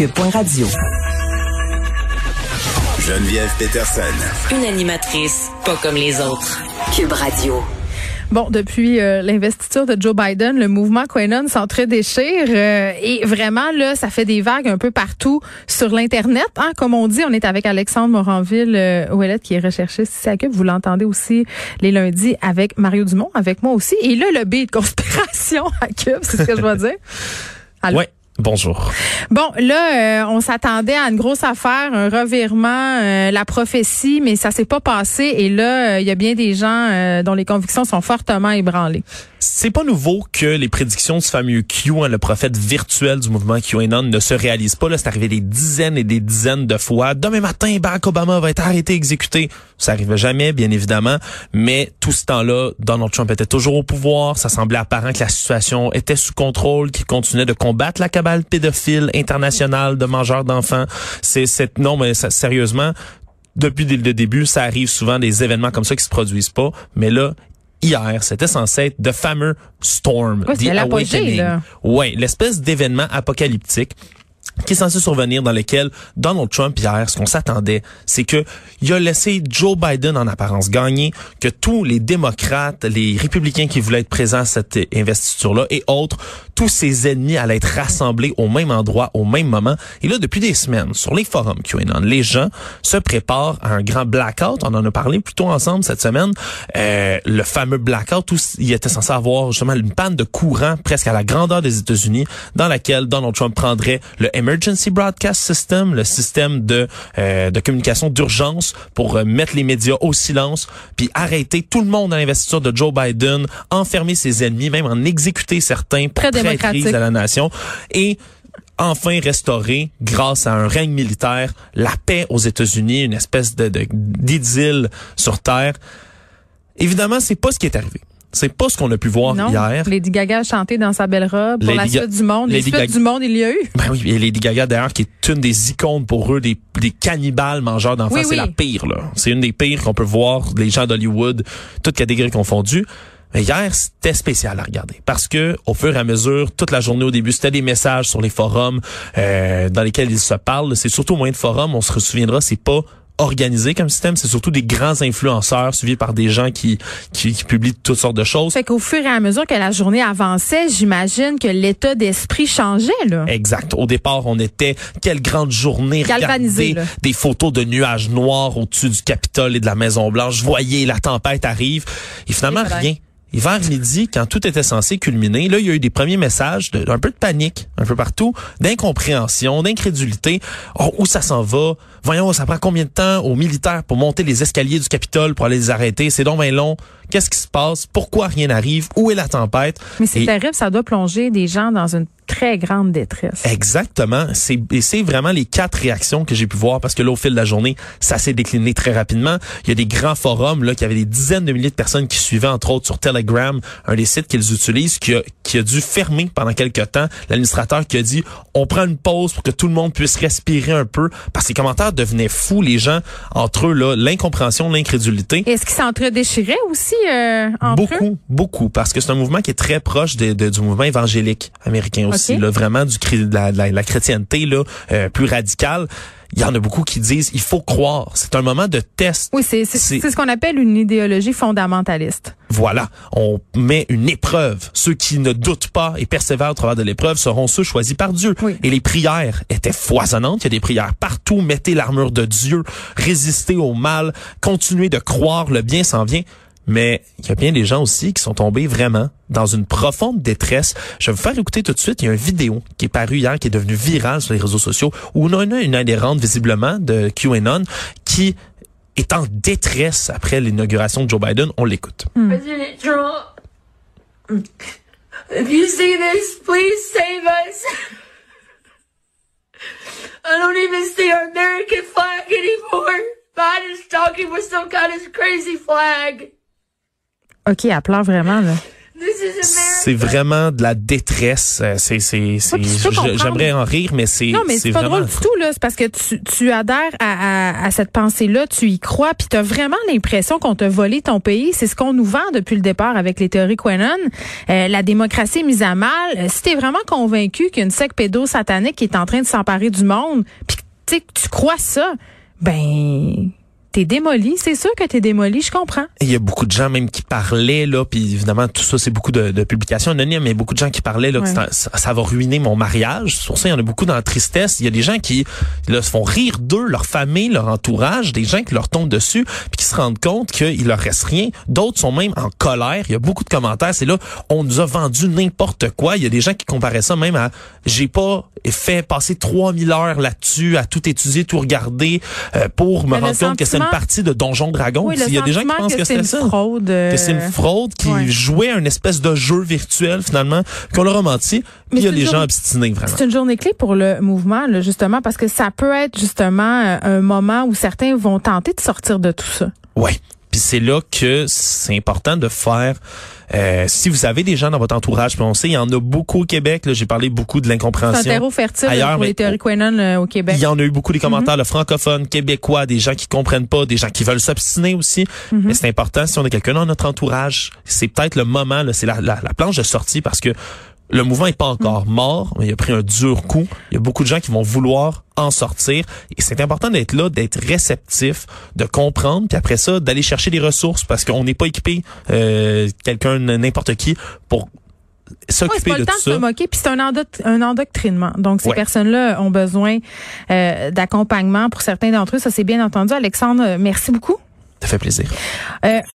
Cube.radio. Geneviève Peterson. Une animatrice pas comme les autres. Cube Radio. Bon, depuis euh, l'investiture de Joe Biden, le mouvement QAnon s'entre-déchire euh, et vraiment là, ça fait des vagues un peu partout sur l'internet. Hein, comme on dit, on est avec Alexandre Moranville euh, qui est recherchiste ici à Cube. Vous l'entendez aussi les lundis avec Mario Dumont, avec moi aussi. Et là, le B de conspiration à Cube, c'est ce que je dois dire. Allô? Bonjour. Bon, là, euh, on s'attendait à une grosse affaire, un revirement, euh, la prophétie, mais ça s'est pas passé. Et là, euh, il y a bien des gens dont les convictions sont fortement ébranlées. C'est pas nouveau que les prédictions du fameux Q, hein, le prophète virtuel du mouvement QAnon, ne se réalisent pas. Là, c'est arrivé des dizaines et des dizaines de fois. Demain matin, Barack Obama va être arrêté, exécuté. Ça arrive jamais, bien évidemment. Mais tout ce temps-là, Donald Trump était toujours au pouvoir. Ça semblait apparent que la situation était sous contrôle, qu'il continuait de combattre la pédophile internationale de mangeurs d'enfants. C'est cette non, mais sérieusement, depuis le début, ça arrive souvent des événements comme ça qui se produisent pas. Mais là, hier, c'était censé être The Fameux Storm, ouais, The Awakening. Ouais, l'espèce d'événement apocalyptique qui est censé survenir dans lequel Donald Trump hier, ce qu'on s'attendait, c'est que il a laissé Joe Biden en apparence gagner, que tous les démocrates, les républicains qui voulaient être présents à cette investiture-là et autres, tous ses ennemis allaient être rassemblés au même endroit, au même moment. Et là, depuis des semaines, sur les forums QAnon, les gens se préparent à un grand blackout. On en a parlé plutôt ensemble cette semaine. Euh, le fameux blackout où il était censé avoir justement une panne de courant presque à la grandeur des États-Unis, dans laquelle Donald Trump prendrait le Emergency Broadcast System, le système de, euh, de communication d'urgence pour euh, mettre les médias au silence, puis arrêter tout le monde dans l'investiture de Joe Biden, enfermer ses ennemis, même en exécuter certains pour Très traîtrise à la nation. Et enfin restaurer, grâce à un règne militaire, la paix aux États-Unis, une espèce de d'idylle sur Terre. Évidemment, c'est pas ce qui est arrivé. C'est pas ce qu'on a pu voir non. hier. Lady Gaga a chanté dans sa belle robe pour la suite du monde. Les suites du monde, il y a eu. Ben oui, et Lady Gaga d'ailleurs qui est une des icônes pour eux, des, des cannibales mangeurs d'enfants. c'est la pire là. C'est une des pires qu'on peut voir, les gens d'Hollywood, toutes catégories confondues. Mais hier, c'était spécial à regarder parce que au fur et à mesure, toute la journée au début, c'était des messages sur les forums euh, dans lesquels ils se parlent. C'est surtout au moyen de forums. On se souviendra, c'est pas organisé comme système. C'est surtout des grands influenceurs suivis par des gens qui, qui, publient toutes sortes de choses. Fait qu'au fur et à mesure que la journée avançait, j'imagine que l'état d'esprit changeait, là. Exact. Au départ, on était, quelle grande journée. Galvanisé, des photos de nuages noirs au-dessus du Capitole et de la Maison-Blanche. Voyez, la tempête arrive. Et finalement, rien. Et vers midi, quand tout était censé culminer, là, il y a eu des premiers messages d'un peu de panique, un peu partout, d'incompréhension, d'incrédulité. Oh, où ça s'en va? Voyons, ça prend combien de temps aux militaires pour monter les escaliers du Capitole pour aller les arrêter? C'est donc long. Qu'est-ce qui se passe? Pourquoi rien n'arrive? Où est la tempête? Mais c'est terrible, ça doit plonger des gens dans une très grande détresse. Exactement. C'est, et c'est vraiment les quatre réactions que j'ai pu voir parce que là, au fil de la journée, ça s'est décliné très rapidement. Il y a des grands forums, là, qui avaient des dizaines de milliers de personnes qui suivaient, entre autres, sur Telegram, un des sites qu'ils utilisent, qui a, qui a dû fermer pendant quelques temps. L'administrateur qui a dit, on prend une pause pour que tout le monde puisse respirer un peu parce que les commentaires devenaient fous, les gens, entre eux, là, l'incompréhension, l'incrédulité. Est-ce qu'ils s'entre-déchiraient aussi, euh, entre beaucoup, eux? Beaucoup, parce que c'est un mouvement qui est très proche de, du mouvement évangélique américain aussi vraiment du de la, la, chrétienté là, euh, plus radicale il y en a beaucoup qui disent il faut croire. C'est un moment de test. Oui, c'est ce qu'on appelle une idéologie fondamentaliste. Voilà, on met une épreuve. Ceux qui ne doutent pas et persévèrent au travers de l'épreuve seront ceux choisis par Dieu. Et les prières étaient foisonnantes. Il y a des prières partout. Mettez l'armure de Dieu, résistez au mal, continuez de croire, le bien s'en vient. Mais il y a bien des gens aussi qui sont tombés vraiment dans une profonde détresse. Je vais vous faire écouter tout de suite. Il y a une vidéo qui est parue hier, qui est devenue virale sur les réseaux sociaux, où on a une adhérente visiblement de QAnon qui est en détresse après l'inauguration de Joe Biden. On l'écoute. Hmm. if you see this, please save us. I don't even see our American flag anymore. Biden is talking with some kind of crazy flag. OK, elle pleure vraiment, là. c'est vraiment de la détresse. Euh, c'est, c'est, c'est, j'aimerais en rire, mais c'est. Non, mais c'est pas drôle du tout là. C'est parce que tu, tu adhères à, à, cette pensée-là, tu y crois, puis t'as vraiment l'impression qu'on t'a volé ton pays. C'est ce qu'on nous vend depuis le départ avec les théories Quenon. Euh, la démocratie est mise à mal. Euh, si t'es vraiment convaincu qu'une secte pédo-satanique est en train de s'emparer du monde, puis tu crois ça, ben T'es démoli, c'est sûr que t'es démoli, je comprends. Il y a beaucoup de gens même qui parlaient là, puis évidemment tout ça c'est beaucoup de, de publications anonymes, mais beaucoup de gens qui parlaient là que ça, va ruiner mon mariage. Sur ça, il y en a beaucoup dans la tristesse. Il y a des gens qui là, se font rire d'eux, leur famille, leur entourage, des gens qui leur tombent dessus, puis qui se rendent compte qu'il leur reste rien. D'autres sont même en colère. Il y a beaucoup de commentaires. C'est là, on nous a vendu n'importe quoi. Il y a des gens qui comparaient ça même à j'ai pas fait passer 3000 heures là-dessus, à tout étudier, tout regarder euh, pour me rendre compte que c'est une partie de Donjon Dragon. Il y a des gens qui pensent que, c'est ça. Fraude, Que c'est une euh, fraude qui jouait un espèce de jeu virtuel finalement, qu'on leur a menti. Puis il y a des gens obstinés vraiment. C'est une journée clé pour le mouvement, là, justement, parce que ça peut être justement euh, un moment où certains vont tenter de sortir de tout ça. Ouais. C'est là que c'est important de faire. Euh, si vous avez des gens dans votre entourage, puis on sait, il y en a beaucoup au Québec. J'ai parlé beaucoup de l'incompréhension. C'est un terreau fertile ailleurs, pour les théories Quenon euh, au Québec. Il y en a eu beaucoup des commentaires, le francophone, québécois, des gens qui comprennent pas, des gens qui veulent s'obstiner aussi. Mhm. Mais c'est important, si on a quelqu'un dans notre entourage, c'est peut-être le moment, c'est la, la, la planche de sortie parce que le mouvement est pas encore mort, mais il a pris un dur coup. Il y a beaucoup de gens qui vont vouloir en sortir. Et c'est important d'être là, d'être réceptif, de comprendre, puis après ça, d'aller chercher des ressources parce qu'on n'est pas équipé, euh, quelqu'un, n'importe qui, pour s'occuper de tout ça. C'est pas le temps de se moquer, puis c'est un, un endoctrinement. Donc, ces personnes-là ont besoin euh, d'accompagnement pour certains d'entre eux. Ça, c'est bien entendu. Alexandre, merci beaucoup. Ça fait plaisir. Euh,